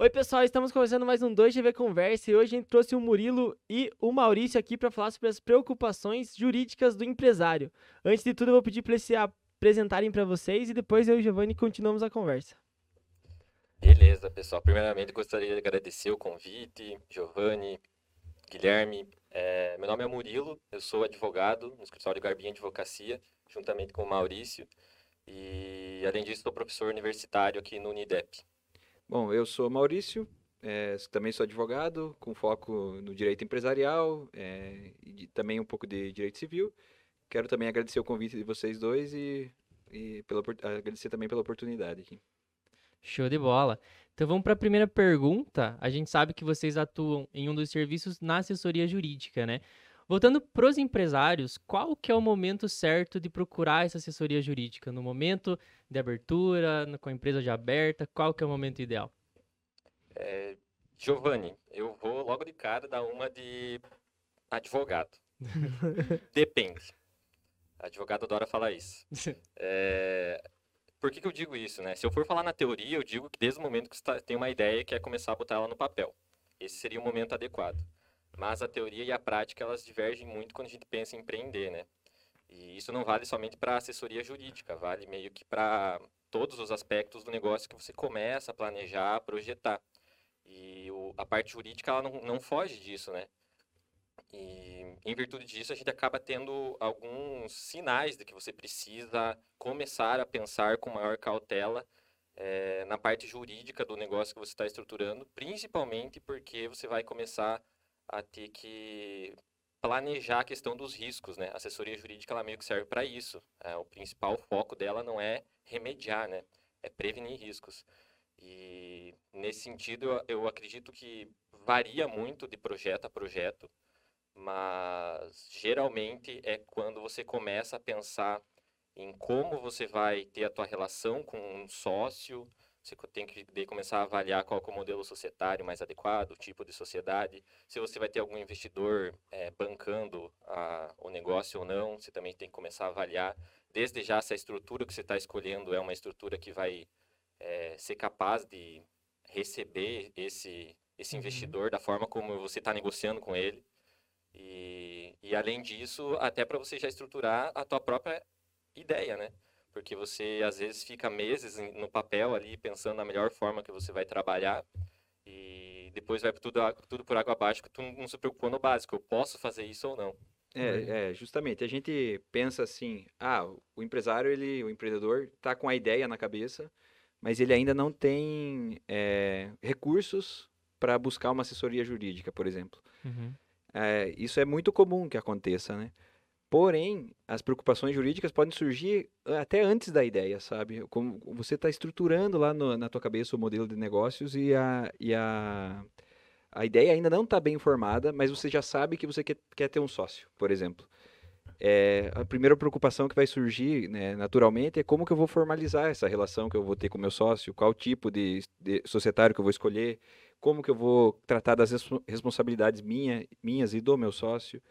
Oi, pessoal, estamos começando mais um 2GV Conversa e hoje a gente trouxe o Murilo e o Maurício aqui para falar sobre as preocupações jurídicas do empresário. Antes de tudo, eu vou pedir para eles se apresentarem para vocês e depois eu e o Giovanni continuamos a conversa. Beleza, pessoal. Primeiramente, gostaria de agradecer o convite, Giovanni, Guilherme. É, meu nome é Murilo, eu sou advogado no escritório Garbinha Advocacia, juntamente com o Maurício. E, além disso, sou professor universitário aqui no Unidep. Bom, eu sou Maurício, é, também sou advogado, com foco no direito empresarial é, e também um pouco de direito civil. Quero também agradecer o convite de vocês dois e, e pela, agradecer também pela oportunidade aqui. Show de bola. Então vamos para a primeira pergunta. A gente sabe que vocês atuam em um dos serviços na assessoria jurídica, né? Voltando para os empresários, qual que é o momento certo de procurar essa assessoria jurídica? No momento de abertura, com a empresa já aberta, qual que é o momento ideal? É, Giovanni, eu vou logo de cara dar uma de advogado. Depende. Advogado adora falar isso. É, por que, que eu digo isso, né? Se eu for falar na teoria, eu digo que desde o momento que você tá, tem uma ideia, quer começar a botar ela no papel. Esse seria o momento adequado. Mas a teoria e a prática, elas divergem muito quando a gente pensa em empreender, né? E isso não vale somente para assessoria jurídica, vale meio que para todos os aspectos do negócio que você começa a planejar, a projetar. E o, a parte jurídica, ela não, não foge disso, né? E em virtude disso, a gente acaba tendo alguns sinais de que você precisa começar a pensar com maior cautela é, na parte jurídica do negócio que você está estruturando, principalmente porque você vai começar a ter que planejar a questão dos riscos, né? A assessoria jurídica ela meio que serve para isso. É, o principal foco dela não é remediar, né? É prevenir riscos. E nesse sentido, eu, eu acredito que varia muito de projeto a projeto mas geralmente é quando você começa a pensar em como você vai ter a tua relação com um sócio, você tem que começar a avaliar qual é o modelo societário mais adequado, o tipo de sociedade, se você vai ter algum investidor é, bancando a, o negócio ou não, você também tem que começar a avaliar, desde já se a estrutura que você está escolhendo é uma estrutura que vai é, ser capaz de receber esse, esse uhum. investidor da forma como você está negociando com ele. E, e além disso, até para você já estruturar a tua própria ideia, né? Porque você às vezes fica meses no papel ali pensando na melhor forma que você vai trabalhar e depois vai tudo, tudo por água abaixo que tu não se preocupou no básico, eu posso fazer isso ou não. É, é, justamente. A gente pensa assim, ah, o empresário, ele, o empreendedor está com a ideia na cabeça, mas ele ainda não tem é, recursos para buscar uma assessoria jurídica, por exemplo. Uhum. É, isso é muito comum que aconteça, né? Porém, as preocupações jurídicas podem surgir até antes da ideia, sabe? Como você está estruturando lá no, na tua cabeça o modelo de negócios e a, e a, a ideia ainda não está bem formada, mas você já sabe que você quer, quer ter um sócio, por exemplo. É, a primeira preocupação que vai surgir né, naturalmente é como que eu vou formalizar essa relação que eu vou ter com meu sócio, qual tipo de, de societário que eu vou escolher, como que eu vou tratar das responsabilidades minha, minhas e do meu sócio.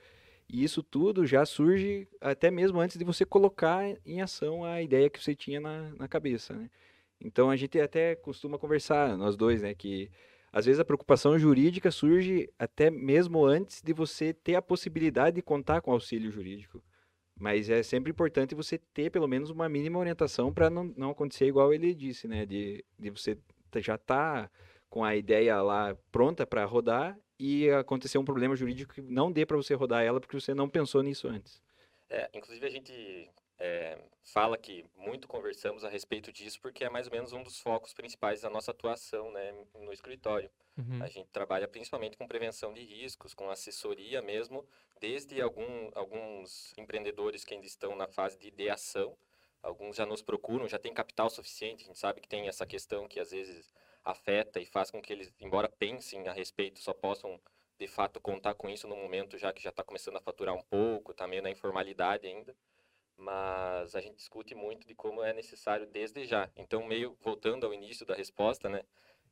E isso tudo já surge até mesmo antes de você colocar em ação a ideia que você tinha na, na cabeça, né? Então a gente até costuma conversar, nós dois, né, que às vezes a preocupação jurídica surge até mesmo antes de você ter a possibilidade de contar com auxílio jurídico. Mas é sempre importante você ter pelo menos uma mínima orientação para não, não acontecer igual ele disse, né? De, de você já estar tá com a ideia lá pronta para rodar e acontecer um problema jurídico que não dê para você rodar ela porque você não pensou nisso antes. É, inclusive a gente é, fala que muito conversamos a respeito disso porque é mais ou menos um dos focos principais da nossa atuação né, no escritório. Uhum. A gente trabalha principalmente com prevenção de riscos, com assessoria mesmo, desde algum, alguns empreendedores que ainda estão na fase de ideação, alguns já nos procuram, já tem capital suficiente, a gente sabe que tem essa questão que às vezes afeta e faz com que eles, embora pensem a respeito, só possam de fato contar com isso no momento já que já está começando a faturar um pouco, está meio na informalidade ainda. Mas a gente discute muito de como é necessário desde já. Então, meio voltando ao início da resposta, né?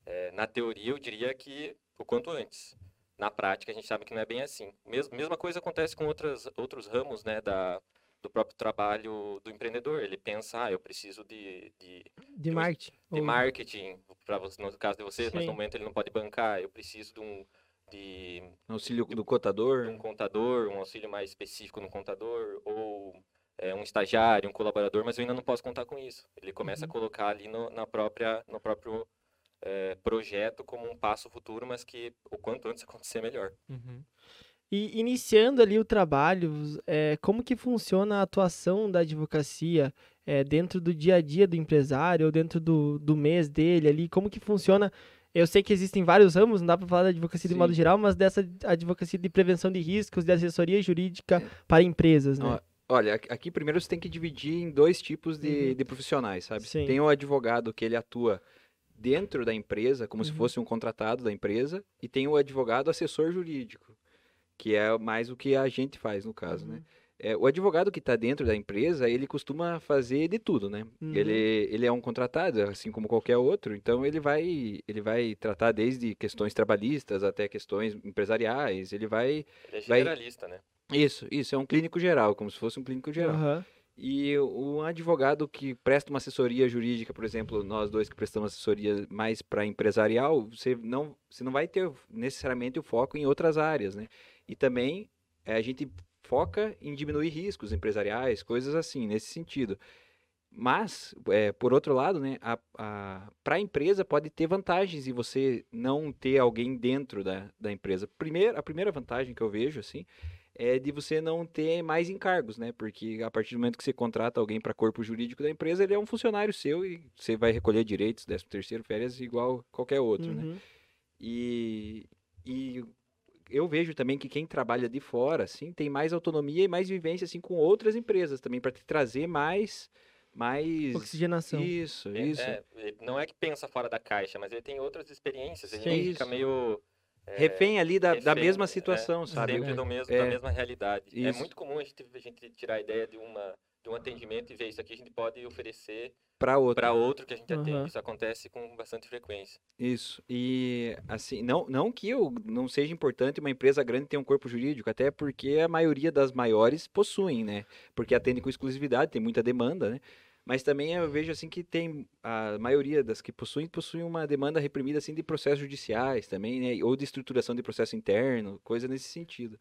É, na teoria, eu diria que o quanto antes. Na prática, a gente sabe que não é bem assim. Mes mesma coisa acontece com outras, outros ramos né, da, do próprio trabalho do empreendedor. Ele pensa, ah, eu preciso de, de, De um- marketing. de ou- marketing, para você, no caso de vocês, mas Sim. no momento ele não pode bancar, eu preciso de um, de, Auxílio do de cotador. um contador, um auxílio mais específico no contador, ou é, um estagiário, um colaborador, mas eu ainda não posso contar com isso. Ele começa Uhum. a colocar ali no, na própria, no próprio é, projeto como um passo futuro, mas que o quanto antes acontecer melhor. Uhum. E iniciando ali o trabalho, é, como que funciona a atuação da advocacia é, dentro do dia a dia do empresário ou dentro do, do mês dele ali? Como que funciona? Eu sei que existem vários ramos, não dá para falar da advocacia de Sim. modo geral, mas dessa advocacia de prevenção de riscos, de assessoria jurídica É. para empresas, né? Olha, aqui- primeiro você tem que dividir em dois tipos de, Uhum. de profissionais, sabe? Sim. Tem o advogado que ele atua dentro da empresa, como se Uhum. fosse um contratado da empresa, e tem o advogado assessor jurídico, que é mais o que a gente faz no caso, né? Uhum. É, o advogado que está dentro da empresa, ele costuma fazer de tudo, né? Uhum. Ele, ele é um contratado, assim como qualquer outro, então ele vai, ele vai tratar desde questões trabalhistas até questões empresariais, ele vai... Ele é Vai- generalista, né? Isso, isso, é um clínico geral, como se fosse um clínico geral. Aham. E o advogado que presta uma assessoria jurídica, por exemplo, nós dois que prestamos assessoria mais para empresarial, você não, você não vai ter necessariamente o foco em outras áreas, né? E também eh, a gente foca em diminuir riscos empresariais, coisas assim, nesse sentido. Mas, eh, por outro lado, né, para a empresa pode ter vantagens em você não ter alguém dentro da, da empresa. Primeiro, a primeira vantagem que eu vejo, assim, é de você não ter mais encargos, né? Porque a partir do momento que você contrata alguém para corpo jurídico da empresa, ele é um funcionário seu e você vai recolher direitos, 13 terceiro, férias, igual qualquer outro, né? Uhum. E, e eu vejo também que quem trabalha de fora, assim, tem mais autonomia e mais vivência, assim, com outras empresas também, para te trazer mais, mais... Oxigenação. Isso, É- isso. é, não é que pensa fora da caixa, mas ele tem outras experiências. Ele Sim. fica Isso. meio. é, Refém ali da, da refém, mesma é, situação, sabe? Sempre É. do mesmo, É. da mesma realidade. É Isso. muito comum a gente, a gente tirar a ideia de, uma, de um atendimento e ver isso aqui a gente pode oferecer Para outra. para outro que a gente Aham. atende. Isso acontece com bastante frequência. Isso. E assim, não, não que eu não seja importante uma empresa grande ter um corpo jurídico, até porque a maioria das maiores possuem, né? Porque atendem com exclusividade, tem muita demanda, né? Mas também eu vejo assim que tem a maioria das que possuem possuem uma demanda reprimida assim de processos judiciais também, né? Ou de estruturação de processo interno, coisa nesse sentido.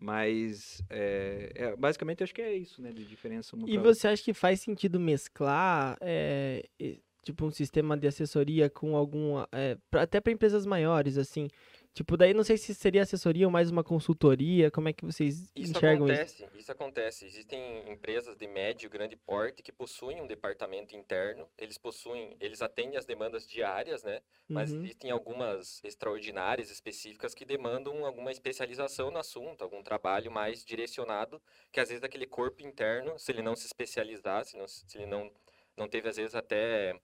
Mas é, é, basicamente acho que é isso, né? De diferença uma E pra outra. você acha que faz sentido mesclar, é, tipo, um sistema de assessoria com algum, pra- até para empresas maiores, assim? Tipo, daí não sei se seria assessoria ou mais uma consultoria, como é que vocês Isso enxergam isso? acontece, isso acontece. Existem empresas de médio e grande porte que possuem um departamento interno. Eles possuem, eles atendem as demandas diárias, né? Mas Uhum. existem algumas extraordinárias específicas que demandam alguma especialização no assunto, algum trabalho mais direcionado, que às vezes aquele corpo interno, se ele não se especializar, se, não, se ele não, não teve às vezes até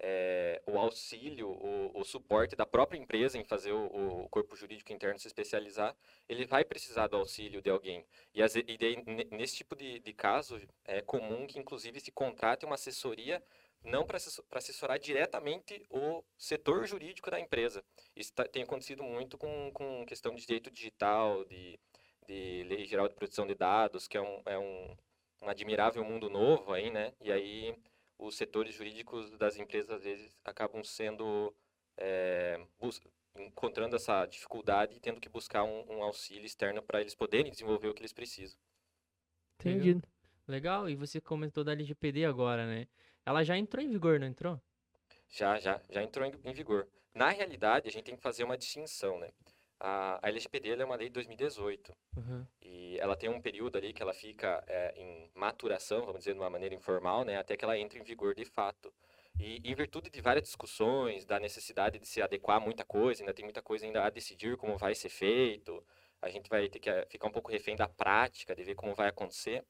eh, o auxílio, o, o suporte da própria empresa em fazer o, o corpo jurídico interno se especializar, ele vai precisar do auxílio de alguém. E, ve- e nesse tipo de, de caso, é comum que inclusive se contrate uma assessoria não para assessorar diretamente o setor jurídico da empresa. Isso tá- tem acontecido muito com, com questão de direito digital, de, de lei geral de proteção de dados, que é um, é um, um admirável mundo novo aí, né? E aí os setores jurídicos das empresas às vezes acabam sendo é, encontrando essa dificuldade e tendo que buscar um, um auxílio externo para eles poderem desenvolver o que eles precisam. Entendido. Legal, e você comentou da LGPD agora, né? Ela já entrou em vigor, não entrou? Já, já, já entrou em, em vigor. Na realidade, a gente tem que fazer uma distinção, né? A, a LGPD é uma lei de 2018 Uhum. Ela tem um período ali que ela fica é, em maturação, vamos dizer de uma maneira informal, né? Até que ela entre em vigor de fato. E em virtude de várias discussões, da necessidade de se adequar a muita coisa, ainda tem muita coisa ainda a decidir como vai ser feito, a gente vai ter que eh, ficar um pouco refém da prática, de ver como vai acontecer.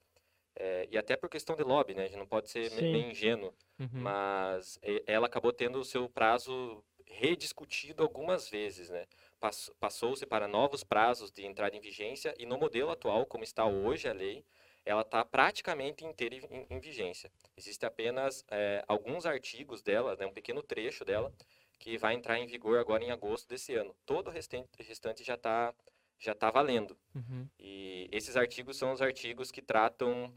É, e até por questão de lobby, né? A gente não pode ser Sim. meio ingênuo, Uhum. mas e- ela acabou tendo o seu prazo rediscutido algumas vezes, né? Pass- Passou-se para novos prazos de entrada em vigência e no modelo atual, como está hoje a lei, ela está praticamente inteira em, em vigência. Existem apenas é, alguns artigos dela, né, um pequeno trecho dela, que vai entrar em vigor agora em agosto desse ano. Todo o restante, restante já está já tá valendo. Uhum. E esses artigos são os artigos que tratam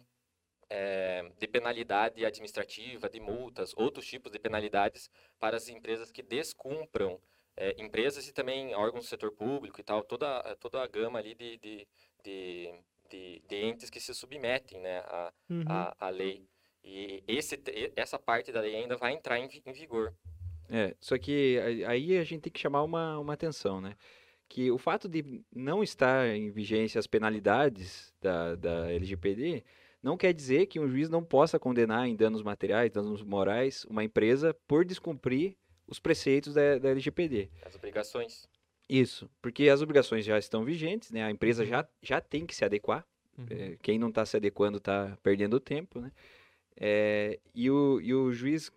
é, de penalidade administrativa, de multas, outros tipos de penalidades para as empresas que descumpram, é, empresas e também órgãos do setor público e tal, toda, toda a gama ali de, de, de, de, de entes que se submetem né, à, Uhum. à, à lei. E esse, essa parte da lei ainda vai entrar em, em vigor. É, só que aí a gente tem que chamar uma, uma atenção, né? Que o fato de não estar em vigência as penalidades da, da LGPD não quer dizer que um juiz não possa condenar em danos materiais, danos morais, uma empresa por descumprir os preceitos da, da LGPD. As obrigações. Isso, porque as obrigações já estão vigentes, né? A empresa Uhum. já, já tem que se adequar. Uhum. É, quem não está se adequando está perdendo tempo, né? É, e, o, e o juiz,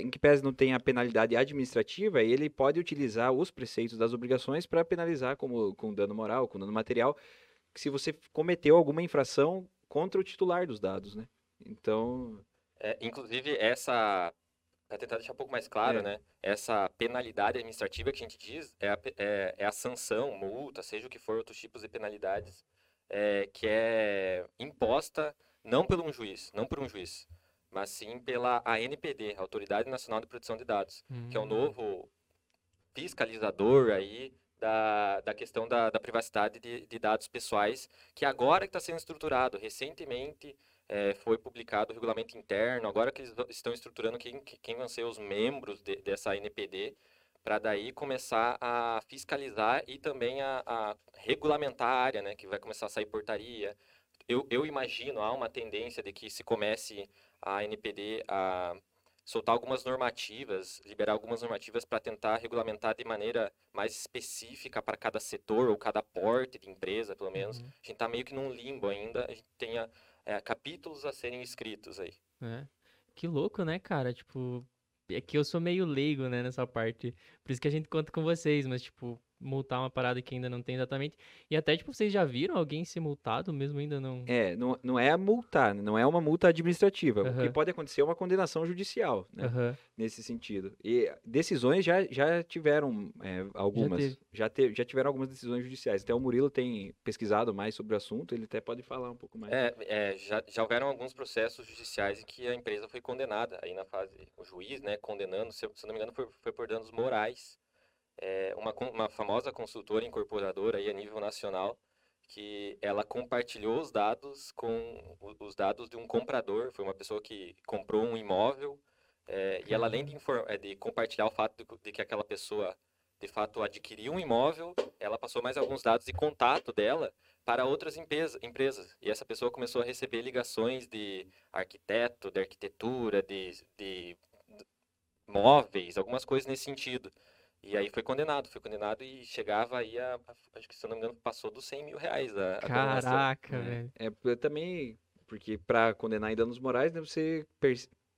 em que- pese não tenha a penalidade administrativa, ele pode utilizar os preceitos das obrigações para penalizar como, com dano moral, com dano material, se você cometeu alguma infração contra o titular dos dados, né? Então, É, inclusive, essa. Para tentar deixar um pouco mais claro, É. né? Essa penalidade administrativa que a gente diz é a, é, é a sanção, multa, seja o que for, outros tipos de penalidades, é, que é imposta não por um juiz, não por um juiz, mas sim pela ANPD, Autoridade Nacional de Proteção de Dados, que é o Hum. novo fiscalizador aí da, da questão da, da privacidade de, de dados pessoais, que agora está sendo estruturado, recentemente eh, foi publicado o regulamento interno, agora que eles estão estruturando quem, que- quem vão ser os membros de- dessa NPD, para daí começar a fiscalizar e também a, a regulamentar a área, né, que vai começar a sair portaria. Eu, eu imagino, há uma tendência de que se comece a NPD a soltar algumas normativas, liberar algumas normativas para tentar regulamentar de maneira mais específica para cada setor ou cada porte de empresa, pelo menos. Uhum. A gente está meio que num limbo ainda, a gente tem a- é, capítulos a serem escritos aí. É. Que louco, né, cara? Tipo, é que eu sou meio leigo, né, nessa parte. Por isso que a gente conta com vocês, mas, tipo, multar uma parada que ainda não tem exatamente. E até, tipo, vocês já viram alguém ser multado, mesmo ainda não. é, não, não é multar, não é uma multa administrativa. O que pode acontecer é uma condenação judicial, né? Aham. nesse sentido. E decisões já, já tiveram é, algumas. teve. Já, te- já tiveram algumas decisões judiciais. Até o Murilo tem pesquisado mais sobre o assunto, ele até pode falar um pouco mais. É, é, já, já houveram alguns processos judiciais em que a empresa foi condenada, aí na fase, o juiz, né, condenando, se, eu- se não me engano, foi, foi por danos morais. É, uma, uma famosa consultora incorporadora aí a nível nacional, que ela compartilhou os dados com os dados de um comprador, foi uma pessoa que comprou um imóvel, é, e ela além de, é, de compartilhar o fato de, de que aquela pessoa de fato adquiriu um imóvel, ela passou mais alguns dados de contato dela para outras empresa, empresas. E essa pessoa começou a receber ligações de arquiteto, de arquitetura, de, de móveis, algumas coisas nesse sentido. E aí foi condenado, foi condenado e chegava aí a, a- acho que se eu não me engano, passou dos 100 mil reais a, a. Caraca, É. velho. É, também, porque para condenar em danos morais, né, você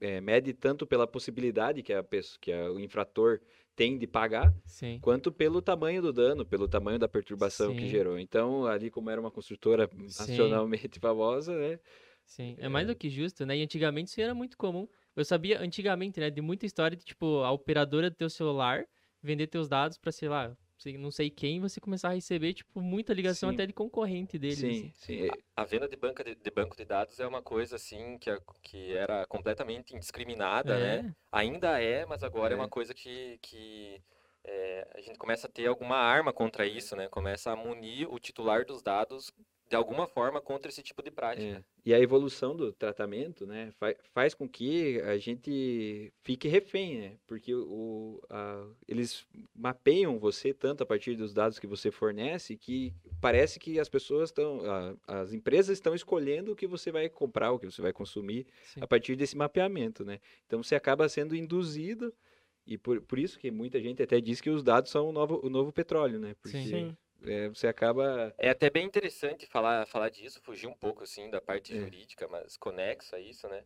é, mede tanto pela possibilidade que, a pessoa, que a- o infrator tem de pagar, Sim. quanto pelo tamanho do dano, pelo tamanho da perturbação Sim. que gerou. Então, ali como era uma construtora nacionalmente famosa, né? Sim, é mais do que justo, né? E antigamente isso era muito comum. Eu sabia antigamente, né, de muita história de, tipo, a operadora do teu celular vender teus dados pra, sei lá, não sei quem, você começar a receber, tipo, muita ligação Sim. até de concorrente deles. sim, assim. sim. A venda de, banca de, de banco de dados é uma coisa assim que, que era completamente indiscriminada, né? É, Ainda é, mas agora é, É. uma coisa que, que é, a gente começa a ter alguma arma contra isso, né? Começa a munir o titular dos dados de alguma forma contra esse tipo de prática. É, E a evolução do tratamento, né, fa- faz com que a gente fique refém, né? Porque o, a- eles mapeiam você tanto a partir dos dados que você fornece que parece que as pessoas estão, as empresas estão escolhendo o que você vai comprar, o que você vai consumir sim. a partir desse mapeamento, né? Então você acaba sendo induzido e por, por isso que muita gente até diz que os dados são o novo, o novo petróleo, né? Porque Sim. É, você acaba É até bem interessante falar, falar disso, fugir um pouco assim da parte É. jurídica, mas conexo a isso, né?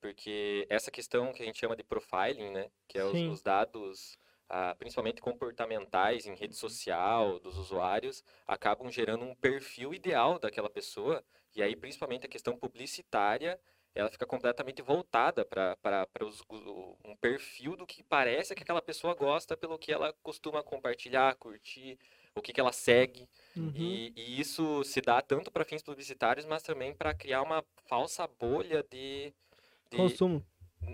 Porque essa questão que a gente chama de profiling, né? Que é os, os dados, ah, principalmente comportamentais em rede social dos usuários, acabam gerando um perfil ideal daquela pessoa. E aí, principalmente a questão publicitária, ela fica completamente voltada para um perfil do que parece que aquela pessoa gosta pelo que ela costuma compartilhar, curtir, o que, que ela segue. Uhum. E, e isso se dá tanto para fins publicitários, mas também para criar uma falsa bolha de, de- Consumo.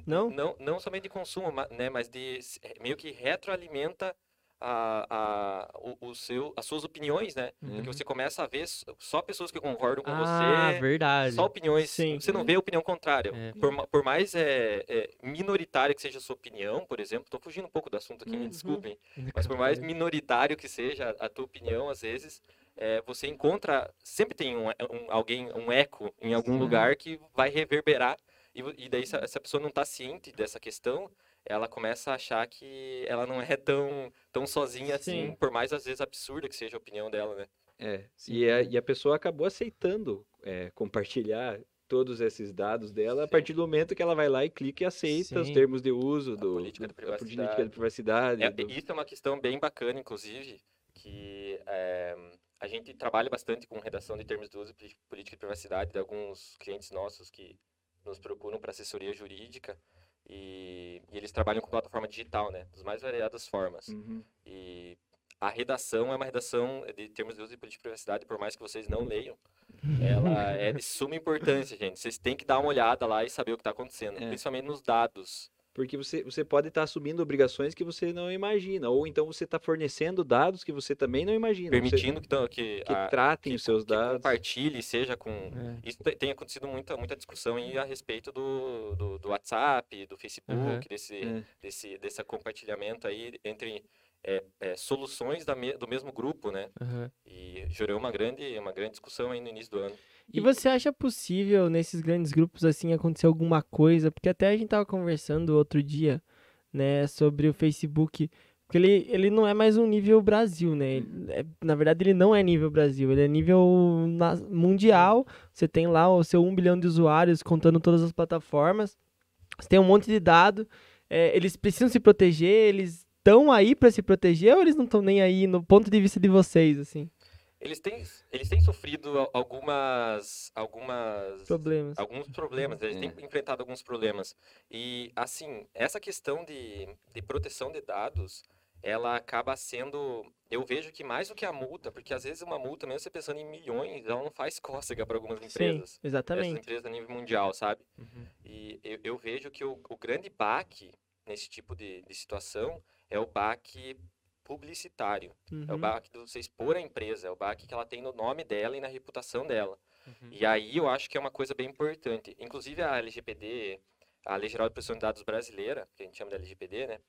Não? não não somente de consumo, né, mas de meio que retroalimenta a, a, o, o seu, as suas opiniões, né? Porque você começa a ver só pessoas que concordam com Ah, você, verdade. só opiniões, Sim. você não vê a opinião contrária. É. Por, por mais é, é, minoritária que seja a sua opinião, por exemplo, estou fugindo um pouco do assunto aqui, me Uhum. desculpem, mas por mais minoritário que seja a tua opinião, às vezes, é, você encontra, sempre tem um, um- alguém, um eco em algum Sim. lugar que vai reverberar, e, e daí se a, se a pessoa não está ciente dessa questão, ela começa a achar que ela não é tão, tão sozinha assim, Sim. por mais às vezes absurda que seja a opinião dela, né? É, e, a, e a pessoa acabou aceitando é, compartilhar todos esses dados dela a Sim. partir do momento que ela vai lá e clica e aceita os Sim. termos de uso A do, política da política privacidade. de privacidade. É, do- Isso é uma questão bem bacana, inclusive, que é, a gente trabalha bastante com redação de termos de uso e política de privacidade de alguns clientes nossos que nos procuram para assessoria jurídica e, e eles trabalham com plataforma digital, né, das mais variadas formas. Uhum. E a redação é uma redação de termos de uso de privacidade, por mais que vocês não leiam, ela é de suma importância, gente. Vocês têm que dar uma olhada lá e saber o que está acontecendo, É. principalmente nos dados. Porque você, você pode estar assumindo obrigações que você não imagina, ou então você está fornecendo dados que você também não imagina. você- Permitindo que, tão- que, que a- tratem que- os seus que dados. compartilhe, seja com. É. Isso te- tem acontecido muita, muita discussão aí a respeito do, do, do WhatsApp, do Facebook, Aham. desse, É. desse, desse compartilhamento aí entre é, é, soluções da me- do mesmo grupo, né? Aham. E gerou uma grande, uma grande discussão aí no início do ano. E você acha possível nesses grandes grupos assim acontecer alguma coisa? Porque até a gente tava conversando outro dia, né, sobre o Facebook, porque ele, ele não é mais um nível Brasil, né? Ele é- na verdade ele não é nível Brasil, ele é nível na- mundial. Você tem lá o seu 1 bilhão de usuários contando todas as plataformas. Você tem um monte de dado. é, eles precisam se proteger, eles estão aí para se proteger ou eles não estão nem aí no ponto de vista de vocês, assim? Eles têm, eles têm sofrido al- algumas, algumas Problemas. alguns problemas, eles têm É. enfrentado alguns problemas. E, assim, essa questão de, de proteção de dados, ela acaba sendo. Eu vejo que mais do que a multa, porque às vezes uma multa, mesmo você pensando em milhões, ela não faz cócega para algumas Sim, empresas. Essas exatamente. empresas a nível mundial, sabe? Uhum. E eu, eu vejo que o, o grande baque nesse tipo de, de situação é o baque publicitário. É o Uhum. baque de você expor a empresa, é o baque que ela tem no nome dela e na reputação dela. Uhum. E aí eu acho que é uma coisa bem importante. Inclusive a LGPD, a Lei Geral de Proteção de Dados brasileira, que a gente chama de LGPD, né?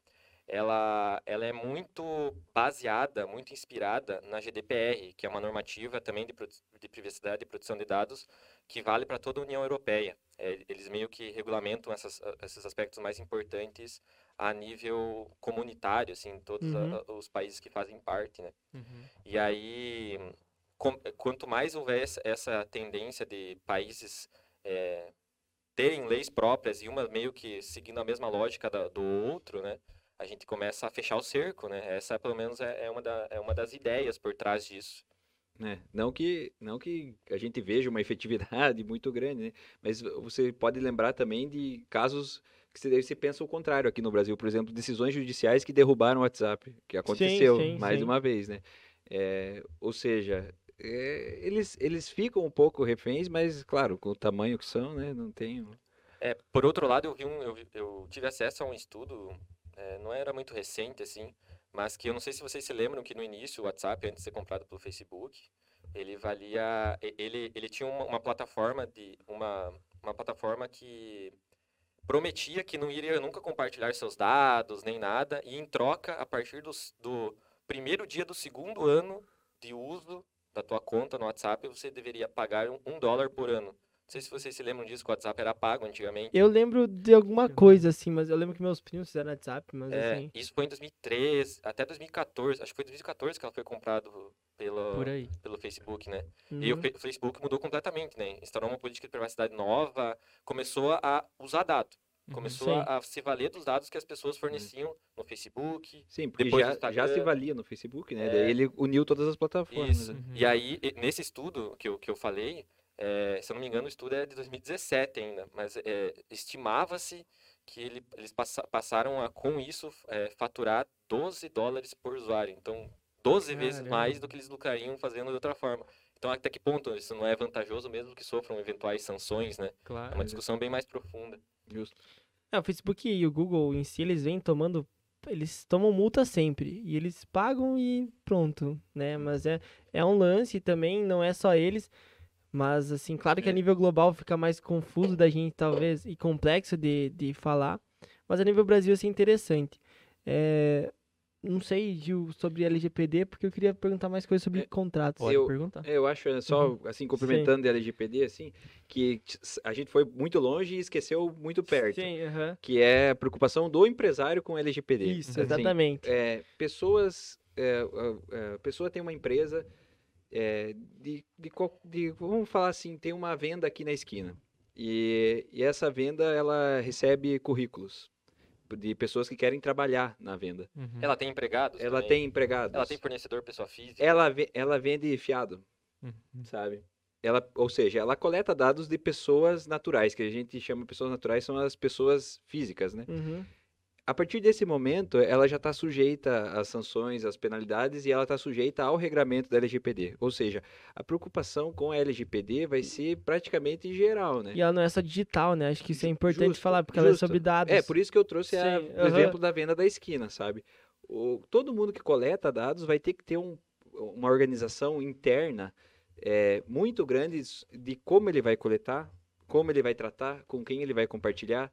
Ela, ela é muito baseada, muito inspirada na GDPR, que é uma normativa também de, de privacidade e proteção de dados que vale para toda a União Europeia. É, eles meio que regulamentam essas, esses aspectos mais importantes a nível comunitário, assim, todos Uhum. a- os países que fazem parte, né? Uhum. E aí, com- quanto mais houver essa, tendência de países eh, terem leis próprias e uma meio que seguindo a mesma lógica da- do outro, né? A gente começa a fechar o cerco, né? Essa, pelo menos, é, é uma, da- é uma das ideias por trás disso. né? Não que não que a gente veja uma efetividade muito grande, né? Mas você pode lembrar também de casos que você, você pensa o contrário aqui no Brasil, por exemplo, decisões judiciais que derrubaram o WhatsApp, que aconteceu sim, mais sim. uma vez, né? É, ou seja, é, eles, eles ficam um pouco reféns, mas claro, com o tamanho que são, né? Não tem. É, por outro lado, eu vi um, eu, eu tive acesso a um estudo, é, não era muito recente assim, mas que eu não sei se vocês se lembram que no início o WhatsApp, antes de ser comprado pelo Facebook, ele valia, ele, ele tinha uma, uma plataforma de uma, uma plataforma que prometia que não iria nunca compartilhar seus dados nem nada e em troca a partir dos- do primeiro dia do segundo ano de uso da tua conta no WhatsApp você deveria pagar um, um dólar por ano. Não sei se vocês se lembram disso, que o WhatsApp era pago antigamente. Eu lembro de alguma coisa, assim, mas eu lembro que meus primos fizeram WhatsApp, mas É, assim. isso foi em 2013, até 2014. Acho que foi em 2014 que ela foi comprado pelo, Por aí. pelo Facebook, né? E o uhum. O Facebook mudou completamente, né? Instaurou uma política de privacidade nova, começou a usar dados. Começou Sim. a, a se valer dos dados que as pessoas forneciam no Facebook. Sim, porque Depois já, já se Instagram. valia no Facebook, né? É. Daí ele uniu todas as plataformas. Isso. né? Uhum. E aí, nesse estudo que eu, que eu falei, é, se eu não me engano, o estudo é de 2017 ainda, mas é, estimava-se que ele- eles passa- passaram a, com isso, é, faturar 12 dólares por usuário. Então, 12 vezes Caramba. mais do que eles lucrariam fazendo de outra forma. Então, até que ponto isso não é vantajoso mesmo que sofram eventuais sanções, né? É Claro. uma discussão bem mais profunda. Justo. É, o Facebook e o Google em si, eles vêm tomando. Eles tomam multa sempre. E eles pagam e pronto, né? Mas é, é um lance também, não é só eles. Mas, assim, claro que a nível global fica mais confuso da gente, talvez, e complexo de, de falar. Mas a nível Brasil, assim, interessante. É, não sei, Gil, sobre LGPD, porque eu queria perguntar mais coisas sobre É, contratos. Pode Eu- perguntar. Eu acho, é, só assim, complementando a LGPD, assim, que a gente foi muito longe e esqueceu muito perto. Sim, aham. Que é a preocupação do empresário com LGPD. Isso, Assim, exatamente. é, pessoas, é, a, a pessoa tem uma empresa é, de, de, de- vamos falar assim, tem uma venda aqui na esquina e, e essa venda ela recebe currículos de pessoas que querem trabalhar na venda. Uhum. Ela tem empregados? Ela também? tem empregados. Ela tem fornecedor, pessoa física? ela, ela vende fiado, Uhum. sabe? Ela, ou seja, ela coleta dados de pessoas naturais, que a gente chama de pessoas naturais, são as pessoas físicas, né? Uhum. A partir desse momento, ela já está sujeita às sanções, às penalidades e ela está sujeita ao regramento da LGPD. Ou seja, a preocupação com a LGPD vai ser praticamente geral, né? E ela não é só digital, né? Acho que isso é importante justo, falar, porque ela é justo. sobre dados. É, por isso que eu trouxe a- o exemplo da venda da esquina, sabe? O- todo mundo que coleta dados vai ter que ter um- uma organização interna é, muito grande de como ele vai coletar, como ele vai tratar, com quem ele vai compartilhar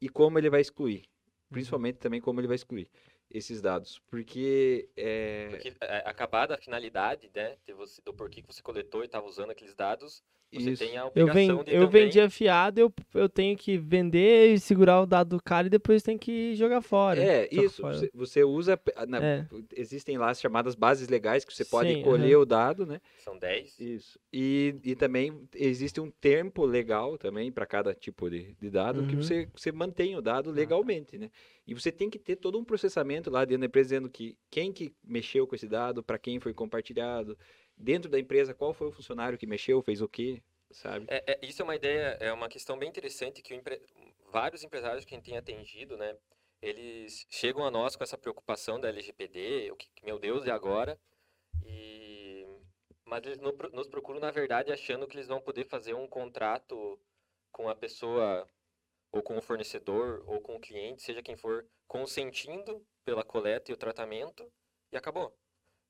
e como ele vai excluir. Principalmente também como ele vai excluir esses dados. Porque é, Porque é, acabada a finalidade, né, você, do porquê que você coletou e estava usando aqueles dados, você isso. tem a Eu, obrigação ven de eu também... vendia fiado, eu, eu tenho que vender e segurar o dado do cara e depois tem que jogar fora. É, isso. fora. Você, você usa. pe- na- É. Existem lá as chamadas bases legais que você pode Sim, colher aham. o dado, né? São 10. Isso. E, e também existe um tempo legal também para cada tipo de, de dado que Uhum. você, você mantém o dado legalmente, né? E você tem que ter todo um processamento lá dentro da empresa dizendo que quem que mexeu com esse dado, para quem foi compartilhado, dentro da empresa qual foi o funcionário que mexeu, fez o quê, sabe? É, é- isso é uma ideia, é uma questão bem interessante que empre- vários empresários que a gente tem atendido, né, eles chegam a nós com essa preocupação da LGPD, o que, meu Deus, e agora? E, mas eles no- nos procuram, na verdade, achando que eles vão poder fazer um contrato com a pessoa, ou com o fornecedor, ou com o cliente, seja quem for, consentindo pela coleta e o tratamento, e acabou.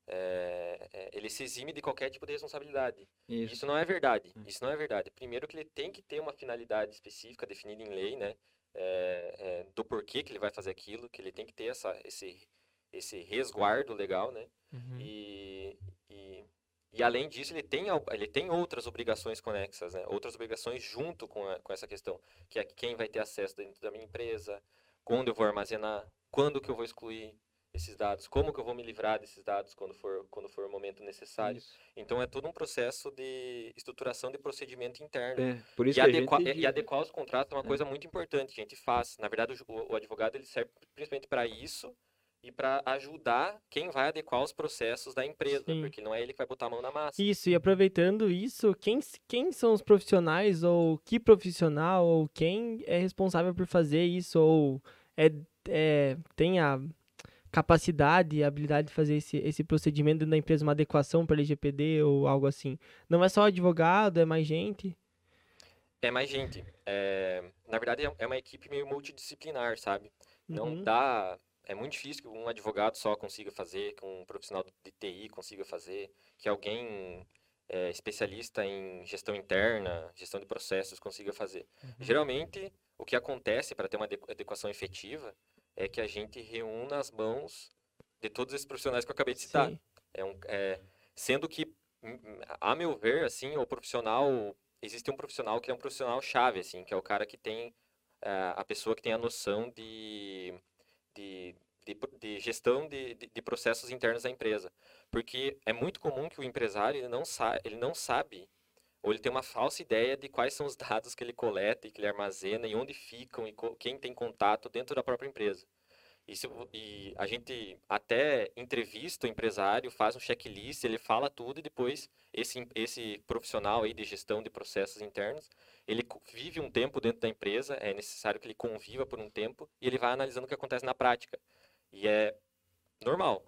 É, é, ele se exime de qualquer tipo de responsabilidade. Isso. Isso não é verdade. Isso não é verdade. Primeiro que ele tem que ter uma finalidade específica definida em lei, né? É, é, do porquê que ele vai fazer aquilo, que ele tem que ter essa, esse, esse resguardo legal, né? Uhum. E, e, e além disso, ele tem, ele tem outras obrigações conexas, né? Outras obrigações junto com, a- com essa questão, que é quem vai ter acesso dentro da minha empresa, quando eu vou armazenar, quando que eu vou excluir esses dados, como que eu vou me livrar desses dados quando for, quando for o momento necessário. Isso. Então é todo um processo de estruturação de procedimento interno. É, por isso E, que adequa- gente... e adequar os contratos é uma É. coisa muito importante que a gente faz. Na verdade, o, o advogado ele serve principalmente para isso e para ajudar quem vai adequar os processos da empresa, Sim. porque não é ele que vai botar a mão na massa. Isso, e aproveitando isso, quem, quem são os profissionais, ou que profissional, ou quem é responsável por fazer isso, ou é, é, tem a capacidade e habilidade de fazer esse, esse procedimento dentro da empresa, uma adequação para LGPD ou algo assim. Não é só advogado, é mais gente. É mais gente. É, na verdade, é- é uma equipe meio multidisciplinar, sabe? Não Uhum. dá. É muito difícil que um advogado só consiga fazer, que um profissional de TI consiga fazer, que alguém é, especialista em gestão interna, gestão de processos consiga fazer. Uhum. Geralmente, o que acontece para ter uma adequ- adequação efetiva é que a gente reúna as mãos de todos esses profissionais que eu acabei de citar. Sim. É um, é, sendo que, hum, a meu ver, assim, o profissional existe um profissional que é um profissional chave, assim, que é o cara que tem eh, a pessoa que tem a noção de, de, de, de gestão de, de, de processos internos da empresa, porque é muito comum que o empresário ele não sa ele não sabe ou ele tem uma falsa ideia de quais são os dados que ele coleta e que ele armazena e onde ficam e quem tem contato dentro da própria empresa. E a gente até entrevista o empresário, faz um checklist, ele fala tudo e depois esse, esse profissional aí de gestão de processos internos, ele vive um tempo dentro da empresa, é necessário que ele conviva por um tempo e ele vai analisando o que acontece na prática. E é normal.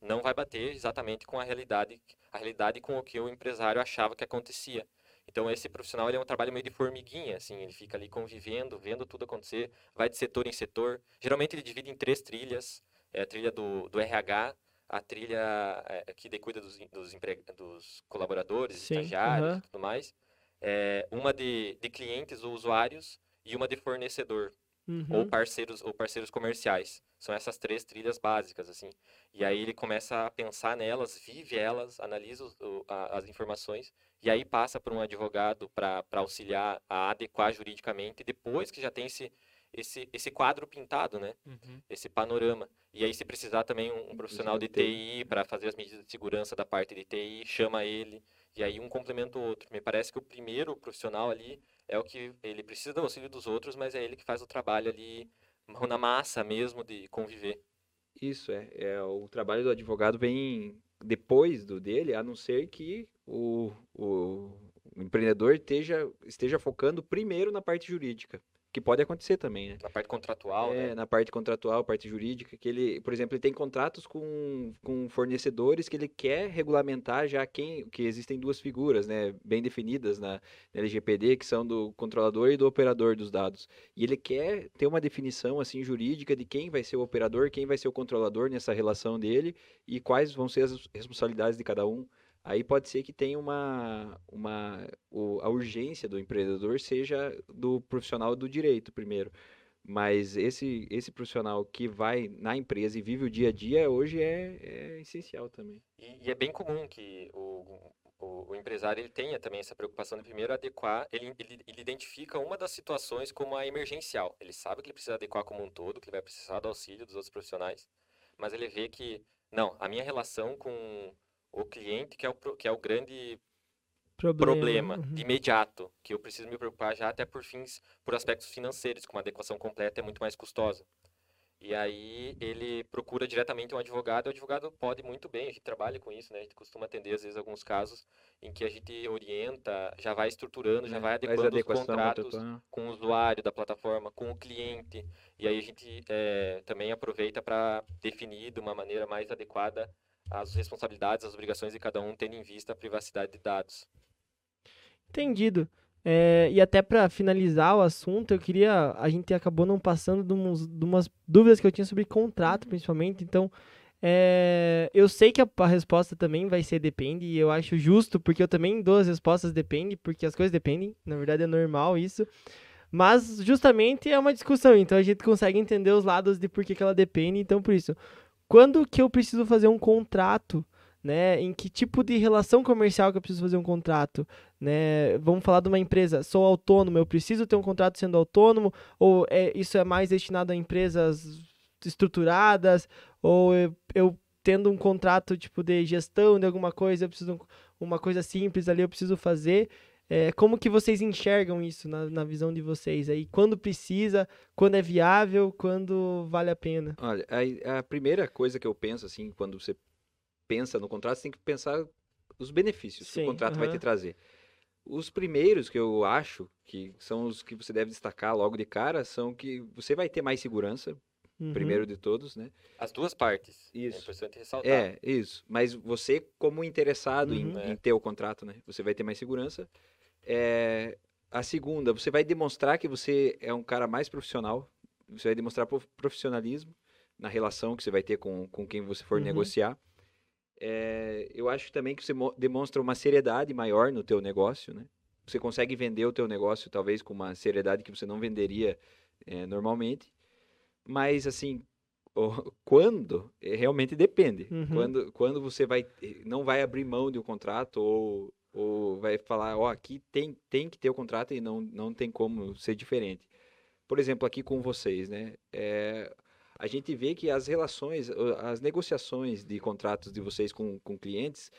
não vai bater exatamente com a realidade, a realidade com o que o empresário achava que acontecia. Então esse profissional ele é um trabalho meio de formiguinha, assim, ele fica ali convivendo, vendo tudo acontecer, vai de setor em setor. Geralmente ele divide em três trilhas, é a trilha do, do RH, a trilha é, que cuida dos, dos, dos colaboradores, Sim, estagiários e tudo mais, é, uma de, de clientes ou usuários e uma de fornecedor uhum. ou parceiros ou parceiros comerciais. São essas três trilhas básicas assim. E aí ele começa a pensar nelas, vive elas, analisa o, a, as informações e aí passa por um advogado para auxiliar a adequar juridicamente. Depois que já tem esse esse, esse quadro pintado, né? Uhum. Esse panorama. E aí, se precisar também um, um profissional de TI para fazer as medidas de segurança da parte de TI, chama ele. E aí um complementa o outro. Me parece que o primeiro profissional ali é o que ele precisa do auxílio dos outros, mas é ele que faz o trabalho ali na massa mesmo de conviver. Isso é, é o trabalho do advogado vem depois do dele, a não ser que o, o, o empreendedor esteja, esteja focando primeiro na parte jurídica que pode acontecer também, né? Na parte contratual, é, né? na parte contratual, parte jurídica, que ele, por exemplo, ele tem contratos com, com fornecedores que ele quer regulamentar já quem, que existem duas figuras, né, bem definidas na, na LGPD, que são do controlador e do operador dos dados. E ele quer ter uma definição assim jurídica de quem vai ser o operador, quem vai ser o controlador nessa relação dele e quais vão ser as responsabilidades de cada um. Aí pode ser que tenha uma, uma o, a urgência do empreendedor seja do profissional do direito primeiro. Mas esse, esse profissional que vai na empresa e vive o dia a dia hoje é, é essencial também. E, e, é bem comum que o, o, o, empresário ele tenha também essa preocupação de primeiro adequar, ele, ele, ele, identifica uma das situações como a emergencial. Ele sabe que ele precisa adequar como um todo, que ele vai precisar do auxílio dos outros profissionais, mas ele vê que, não, a minha relação com o cliente que é o, que é o grande problema, problema uhum. de imediato, que eu preciso me preocupar já até por fins, por aspectos financeiros, que uma adequação completa é muito mais custosa. E aí ele procura diretamente um advogado, o advogado pode muito bem, a gente trabalha com isso, né? A gente costuma atender às vezes alguns casos em que a gente orienta, já vai estruturando, já é, vai adequando os contratos com o usuário da plataforma, com o cliente, e aí a gente é, também aproveita para definir de uma maneira mais adequada as responsabilidades, as obrigações de cada um, tendo em vista a privacidade de dados. Entendido. É, e até para finalizar o assunto, eu queria. A gente acabou não passando de, de umas dúvidas que eu tinha sobre contrato, principalmente. Então, é, eu sei que a, a, resposta também vai ser depende, e eu acho justo, porque eu também dou as respostas depende, porque as coisas dependem. Na verdade, é normal isso. Mas, justamente, é uma discussão. Então, a gente consegue entender os lados de por que, que ela depende. Então, por isso, quando que eu preciso fazer um contrato? Né, em que tipo de relação comercial que eu preciso fazer um contrato, né? Vamos falar de uma empresa, sou autônomo, eu preciso ter um contrato sendo autônomo ou é, isso é mais destinado a empresas estruturadas ou eu, eu tendo um contrato tipo de gestão de alguma coisa, eu preciso uma coisa simples ali eu preciso fazer é, como que vocês enxergam isso na, na, visão de vocês aí? Quando precisa, quando é viável, quando vale a pena? Olha, a, a primeira coisa que eu penso, assim, quando você pensa no contrato, você tem que pensar os benefícios Sim, que o contrato uh -huh. vai te trazer. Os primeiros que eu acho que são os que você deve destacar logo de cara são que você vai ter mais segurança, uhum. primeiro de todos, né? As duas partes. É isso. É importante ressaltar. É, isso. Mas você, como interessado uhum. em, em, ter o contrato, né? Você vai ter mais segurança. É, a segunda, você vai demonstrar que você é um cara mais profissional, você vai demonstrar profissionalismo na relação que você vai ter com, com quem você for uhum. negociar. É, eu acho também que você demonstra uma seriedade maior no teu negócio, né? Você consegue vender o teu negócio talvez com uma seriedade que você não venderia é, normalmente. Mas assim, quando é, realmente depende. Uhum. Quando, quando você vai não vai abrir mão de um contrato ou ou vai falar, ó, oh, aqui tem, tem que ter o contrato e não, não tem como ser diferente. Por exemplo, aqui com vocês, né? É, a gente vê que as relações, as negociações de contratos de vocês com, com clientes,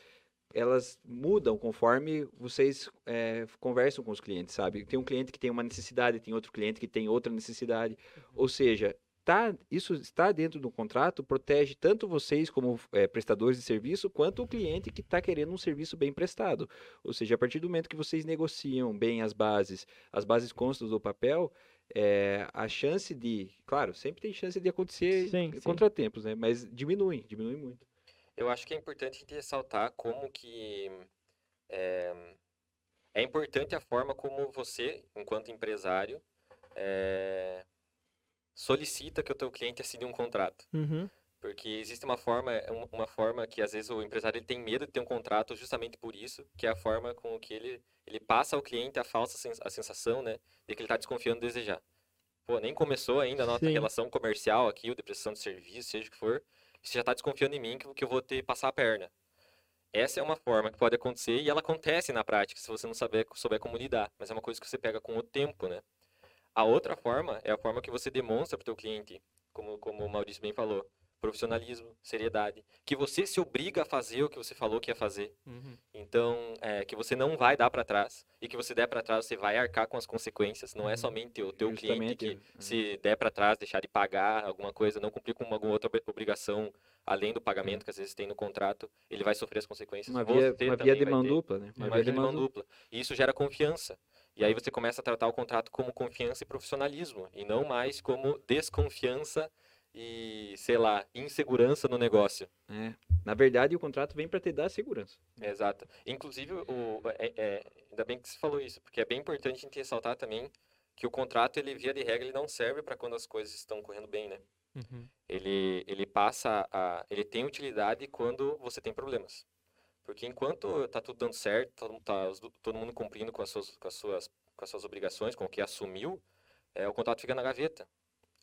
elas mudam conforme vocês é, conversam com os clientes, sabe? Tem um cliente que tem uma necessidade, tem outro cliente que tem outra necessidade. Uhum. Ou seja, tá, isso está dentro do contrato, protege tanto vocês como é, prestadores de serviço, quanto o cliente que está querendo um serviço bem prestado. Ou seja, a partir do momento que vocês negociam bem as bases, as bases constam do papel, é, a chance de, claro, sempre tem chance de acontecer sim, contratempos, sim. né? Mas diminui, diminui muito. Eu acho que é importante a gente ressaltar como que é, é importante a forma como você, enquanto empresário, é, solicita que o teu cliente assine um contrato. Uhum. Porque existe uma forma, é um- uma forma que às vezes o empresário ele tem medo de ter um contrato justamente por isso, que é a forma com que ele, ele passa ao cliente a falsa sens- a sensação, né, de que ele está desconfiando de desejar. Pô, nem começou ainda a nossa Sim. relação comercial aqui, ou de prestação de serviço, seja o que for, você já está desconfiando em mim que, que eu vou ter passar a perna. Essa é uma forma que pode acontecer e ela acontece na prática, se você não saber, souber como lidar, mas é uma coisa que você pega com o tempo, né? A outra forma é a forma que você demonstra para o teu cliente, como, como o Maurício bem falou, profissionalismo, seriedade, que você se obriga a fazer o que você falou que ia fazer. Uhum. Então, é, que você não vai dar para trás e que você der para trás, você vai arcar com as consequências. Não é Uhum. somente o teu cliente Justamente, que é. se der para trás, deixar de pagar alguma coisa, não cumprir com alguma outra ob- obrigação além do pagamento que às vezes tem no contrato, ele vai sofrer as consequências. Uma via, uma via de mão dupla, né? uma via de mão dupla. E isso gera confiança. E aí você começa a tratar o contrato como confiança e profissionalismo, e não mais como desconfiança e, sei lá, insegurança no negócio. É. Na verdade, o contrato vem para te dar segurança. Exato. Inclusive, o, é- é- ainda bem que você falou isso, porque é bem importante a gente ressaltar também que o contrato, ele via de regra, ele não serve para quando as coisas estão correndo bem, né? Uhum. Ele, ele passa a, ele tem utilidade quando você tem problemas. Porque enquanto tá tudo dando certo, todo, mundo tá, os- todo mundo cumprindo com as suas, com as suas, com as suas obrigações, com o que assumiu, é, o contrato fica na gaveta.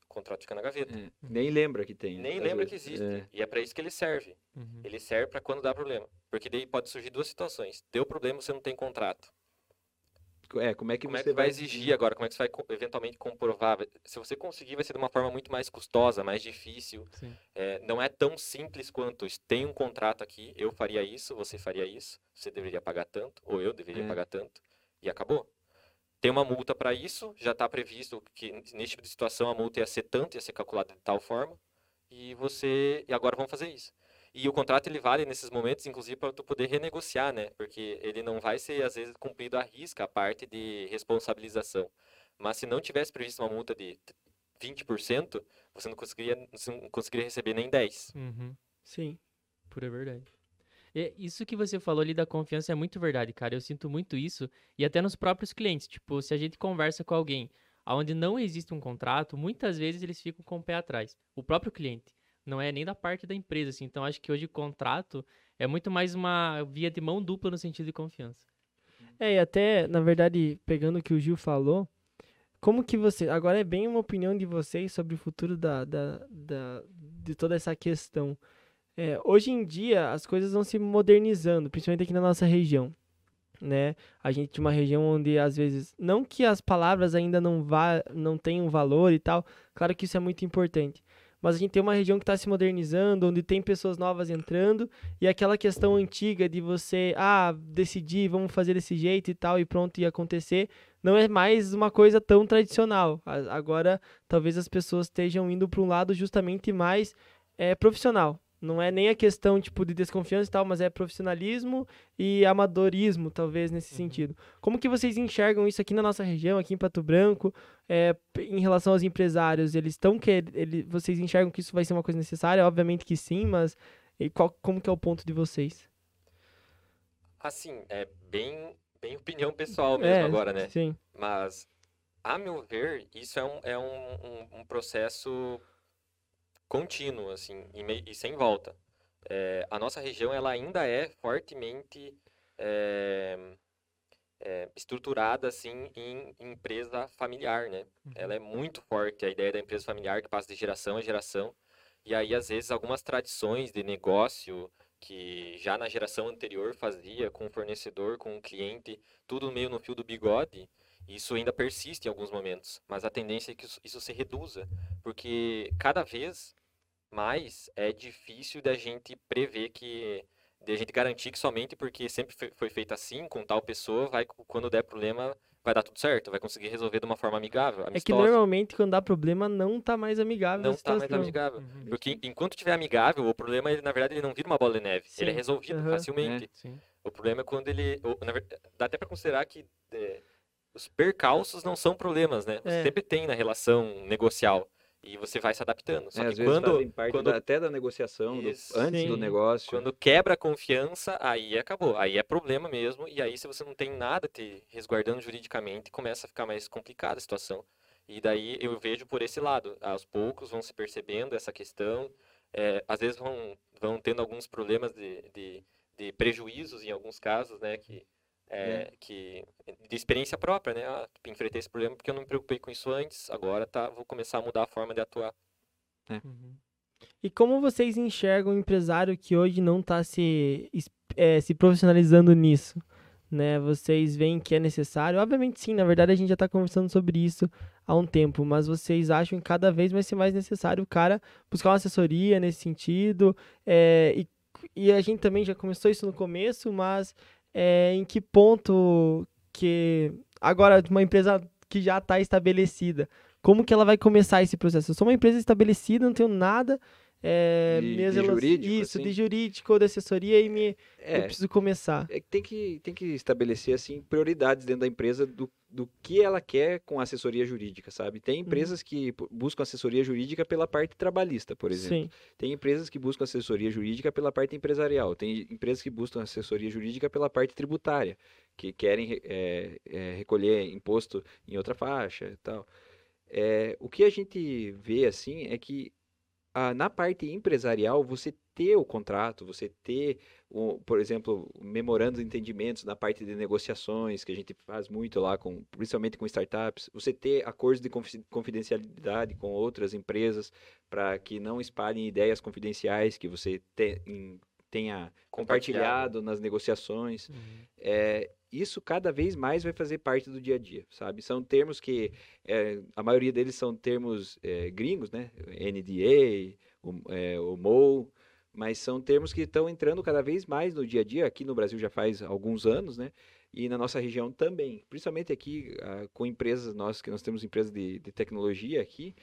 O contrato fica na gaveta. É. Nem lembra que tem. Nem lembra que vezes. existe. É. E é para isso que ele serve. Uhum. Ele serve para quando dá problema. Porque daí pode surgir duas situações. Deu problema, você não tem contrato. É, como é que Como é você que vai exigir agora? Como é que você vai eventualmente comprovar? Se você conseguir, vai ser de uma forma muito mais custosa, mais difícil. Sim. É, não é tão simples quanto isso. tem um contrato aqui, eu faria isso, você faria isso, você deveria pagar tanto, ou eu deveria É. pagar tanto, e acabou. Tem uma multa para isso, já está previsto que nesse tipo de situação a multa ia ser tanto, ia ser calculada de tal forma, e você. E agora vamos fazer isso. E o contrato ele vale nesses momentos, inclusive, para tu poder renegociar, né? Porque ele não vai ser, às vezes, cumprido à risca a parte de responsabilização. Mas se não tivesse previsto uma multa de 20%, você não conseguiria, você não conseguiria receber nem 10%. Uhum. Sim. Pura verdade. E isso que você falou ali da confiança é muito verdade, cara. Eu sinto muito isso. E até nos próprios clientes. Tipo, se a gente conversa com alguém onde não existe um contrato, muitas vezes eles ficam com o pé atrás. O próprio cliente. Não é nem da parte da empresa, assim. Então, acho que hoje contrato é muito mais uma via de mão dupla no sentido de confiança. É, e até, na verdade, pegando o que o Gil falou, como que você. Agora é bem uma opinião de vocês sobre o futuro da, da, da- de toda essa questão. É, hoje em dia, as coisas vão se modernizando, principalmente aqui na nossa região. Né? A gente tem uma região onde, às vezes, não que as palavras ainda não, vá, não tenham valor e tal, claro que isso é muito importante. Mas a gente tem uma região que está se modernizando, onde tem pessoas novas entrando, e aquela questão antiga de você, ah, decidir, vamos fazer desse jeito e tal, e pronto, ia acontecer, não é mais uma coisa tão tradicional. Agora, talvez as pessoas estejam indo para um lado justamente mais é, profissional. Não é nem a questão tipo de desconfiança e tal, mas é profissionalismo e amadorismo, talvez, nesse Uhum. sentido. Como que vocês enxergam isso aqui na nossa região, aqui em Pato Branco, é, em relação aos empresários? Eles estão que ele, vocês enxergam que isso vai ser uma coisa necessária? Obviamente que sim, mas e qual, como que é o ponto de vocês? Assim, é bem, bem opinião pessoal mesmo é, agora, né? Sim. Mas, a meu ver, isso é um, é um, um, um processo contínuo, assim, e, e sem volta. É, a nossa região, ela ainda é fortemente é, é, estruturada, assim, em empresa familiar, né? Ela é muito forte, a ideia da empresa familiar que passa de geração a geração. E aí, às vezes, algumas tradições de negócio que já na geração anterior fazia com o fornecedor, com o cliente, tudo meio no fio do bigode, isso ainda persiste em alguns momentos. Mas a tendência é que isso, isso se reduza, porque cada vez mais é difícil da gente prever que de a gente garantir que somente porque sempre foi feito assim, com tal pessoa, vai quando der problema, vai dar tudo certo, vai conseguir resolver de uma forma amigável, É que amistosa. normalmente quando dá problema não tá mais amigável não a tá mais amigável. Uhum. Porque enquanto tiver amigável, o problema, ele, na verdade, ele não vira uma bola de neve. Ele é Sim, resolvido aham. facilmente. Sim. O problema é quando ele. ou, na verdade, dá até para considerar que é, os percalços não são problemas, né? Você É. sempre tem na relação negocial. E você vai se adaptando. Só É, que às vezes quando, fazem parte quando da- até da negociação, do- antes do Sim. negócio. Quando quebra a confiança, aí acabou. Aí é problema mesmo. E aí, se você não tem nada te resguardando juridicamente, começa a ficar mais complicada a situação. E daí eu vejo por esse lado. Aos poucos vão se percebendo essa questão. É, às vezes vão, vão tendo alguns problemas de, de, de prejuízos em alguns casos, né? Que, é, que de experiência própria, né? Ah, enfrentei esse problema porque eu não me preocupei com isso antes. Agora tá, vou começar a mudar a forma de atuar. Uhum. E como vocês enxergam um empresário que hoje não está se, eh, se profissionalizando nisso? Né? Vocês veem que é necessário? Obviamente sim, na verdade a gente já está conversando sobre isso há um tempo, mas vocês acham que cada vez vai ser mais necessário o cara buscar uma assessoria nesse sentido? eh, e, e a gente também já começou isso no começo, mas eh, em que ponto que agora uma empresa que já está estabelecida, como que ela vai começar esse processo? Eu sou uma empresa estabelecida, não tenho nada. É, De- minhas de rela- jurídico, Isso, assim? de jurídico ou de assessoria e me, eu É, preciso começar. é que tem que tem que estabelecer assim prioridades dentro da empresa do, do que ela quer com assessoria jurídica, sabe? Uhum. Tem empresas que p- buscam assessoria jurídica pela parte trabalhista, por exemplo. Sim, Tem empresas que buscam assessoria jurídica pela parte empresarial. Tem empresas que buscam assessoria jurídica pela parte tributária, que querem re- é, é, recolher imposto em outra faixa e tal. É, o que a gente vê assim é que ah, na parte empresarial você ter o contrato, você ter, o, por exemplo, memorando de entendimentos na parte de negociações que a gente faz muito lá, com, principalmente com startups, você ter acordos de confi- confidencialidade com outras empresas para que não espalhem ideias confidenciais que você te- em- tenha compartilhado nas negociações. É, isso cada vez mais vai fazer parte do dia a dia, sabe? São termos que é, a maioria deles são termos é, gringos, né? NDA, o, é, o MOU, mas são termos que estão entrando cada vez mais no dia a dia. Aqui no Brasil já faz alguns anos, né? E na nossa região também, principalmente aqui ah, com empresas nós que nós temos empresas de, de tecnologia aqui,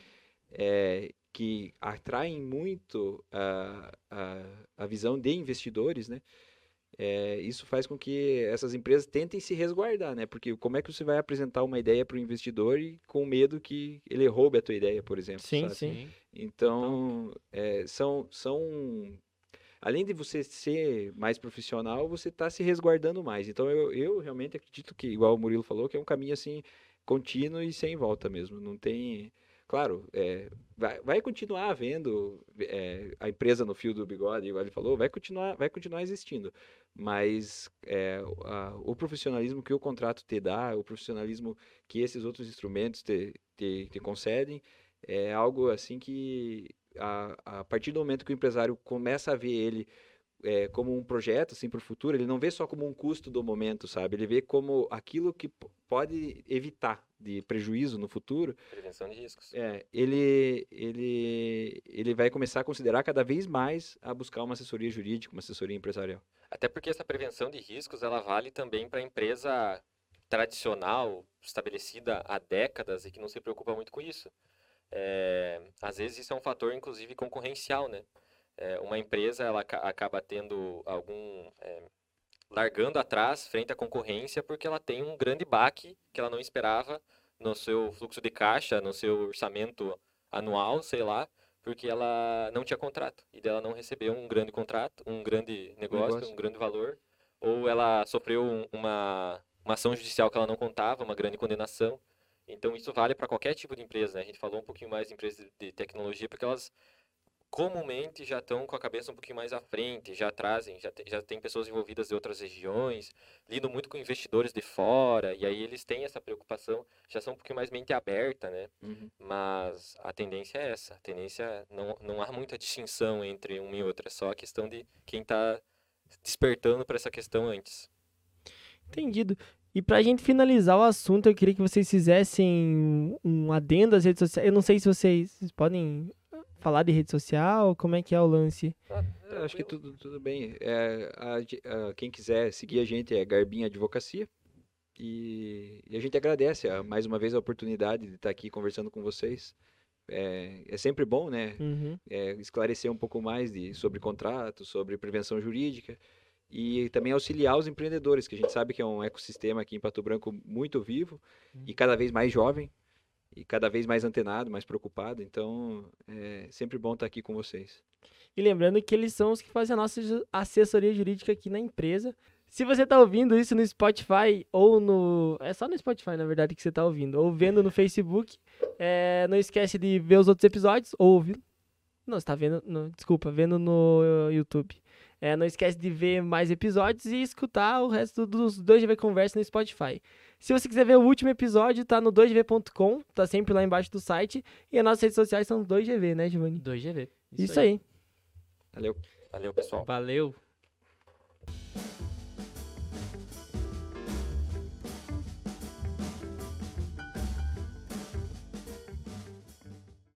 é, que atraem muito a, a, a visão de investidores, né? É, isso faz com que essas empresas tentem se resguardar, né? Porque como é que você vai apresentar uma ideia para o investidor e com medo que ele roube a tua ideia, por exemplo, sim, sabe? sim. Então, é, são, são. Além de você ser mais profissional, você está se resguardando mais. Então, eu, eu realmente acredito que, igual o Murilo falou, que é um caminho assim, contínuo e sem volta mesmo. Não tem. Claro, é, vai, vai continuar havendo é, a empresa no fio do bigode, igual ele falou, vai continuar, vai continuar existindo. Mas é, a- o profissionalismo que o contrato te dá, o profissionalismo que esses outros instrumentos te, te, te concedem, é algo assim que a, a partir do momento que o empresário começa a ver ele é, como um projeto assim para o futuro, ele não vê só como um custo do momento, sabe? Ele vê como aquilo que pode evitar de prejuízo no futuro. Prevenção de riscos. É, ele ele ele vai começar a considerar cada vez mais a buscar uma assessoria jurídica, uma assessoria empresarial. Até porque essa prevenção de riscos, ela vale também para a empresa tradicional, estabelecida há décadas e que não se preocupa muito com isso. É, às vezes isso é um fator, inclusive, concorrencial, né? É, uma empresa, ela aca- acaba tendo algum... é, largando atrás frente à concorrência porque ela tem um grande baque que ela não esperava no seu fluxo de caixa, no seu orçamento anual, sei lá, porque ela não tinha contrato e dela não recebeu um grande contrato, um grande negócio, Negócio. um grande valor, ou ela sofreu um- uma, uma ação judicial que ela não contava, uma grande condenação. Então isso vale para qualquer tipo de empresa, né? A gente falou um pouquinho mais de empresas de tecnologia porque elas comumente já estão com a cabeça um pouquinho mais à frente, já trazem, já, te- já tem pessoas envolvidas de outras regiões, lidam muito com investidores de fora, e aí eles têm essa preocupação, já são um pouquinho mais mente aberta, né? Mas a tendência é essa, a tendência, não, não há muita distinção entre uma e outra, é só a questão de quem está despertando para essa questão antes. Entendido. E pra gente finalizar o assunto, eu queria que vocês fizessem um adendo às redes sociais. Eu não sei se vocês podem falar de rede social, como é que é o lance? É, acho que tudo, tudo bem. É, a a- quem quiser seguir a gente é Garbinha Advocacia. E, e a gente agradece a- mais uma vez a oportunidade de estar aqui conversando com vocês. É, é sempre bom, né? Uhum. é, esclarecer um pouco mais de, sobre contrato, sobre prevenção jurídica e também auxiliar os empreendedores, que a gente sabe que é um ecossistema aqui em Pato Branco muito vivo e cada vez mais jovem. E cada vez mais antenado, mais preocupado. Então, é sempre bom estar aqui com vocês. E lembrando que eles são os que fazem a nossa assessoria jurídica aqui na empresa. Se você está ouvindo isso no Spotify ou no. É só no Spotify, na verdade, que você está ouvindo. Ou vendo no Facebook, é, não esquece de ver os outros episódios ou ouvir. Não, você tá vendo. desculpa, vendo no YouTube. É, não esquece de ver mais episódios e escutar o resto dos 2GV Conversa no Spotify. Se você quiser ver o último episódio, tá no 2gv.com, tá sempre lá embaixo do site. E as nossas redes sociais são 2GV, né, Giovanni? 2GV. Isso aí. Valeu. Valeu, pessoal. Valeu.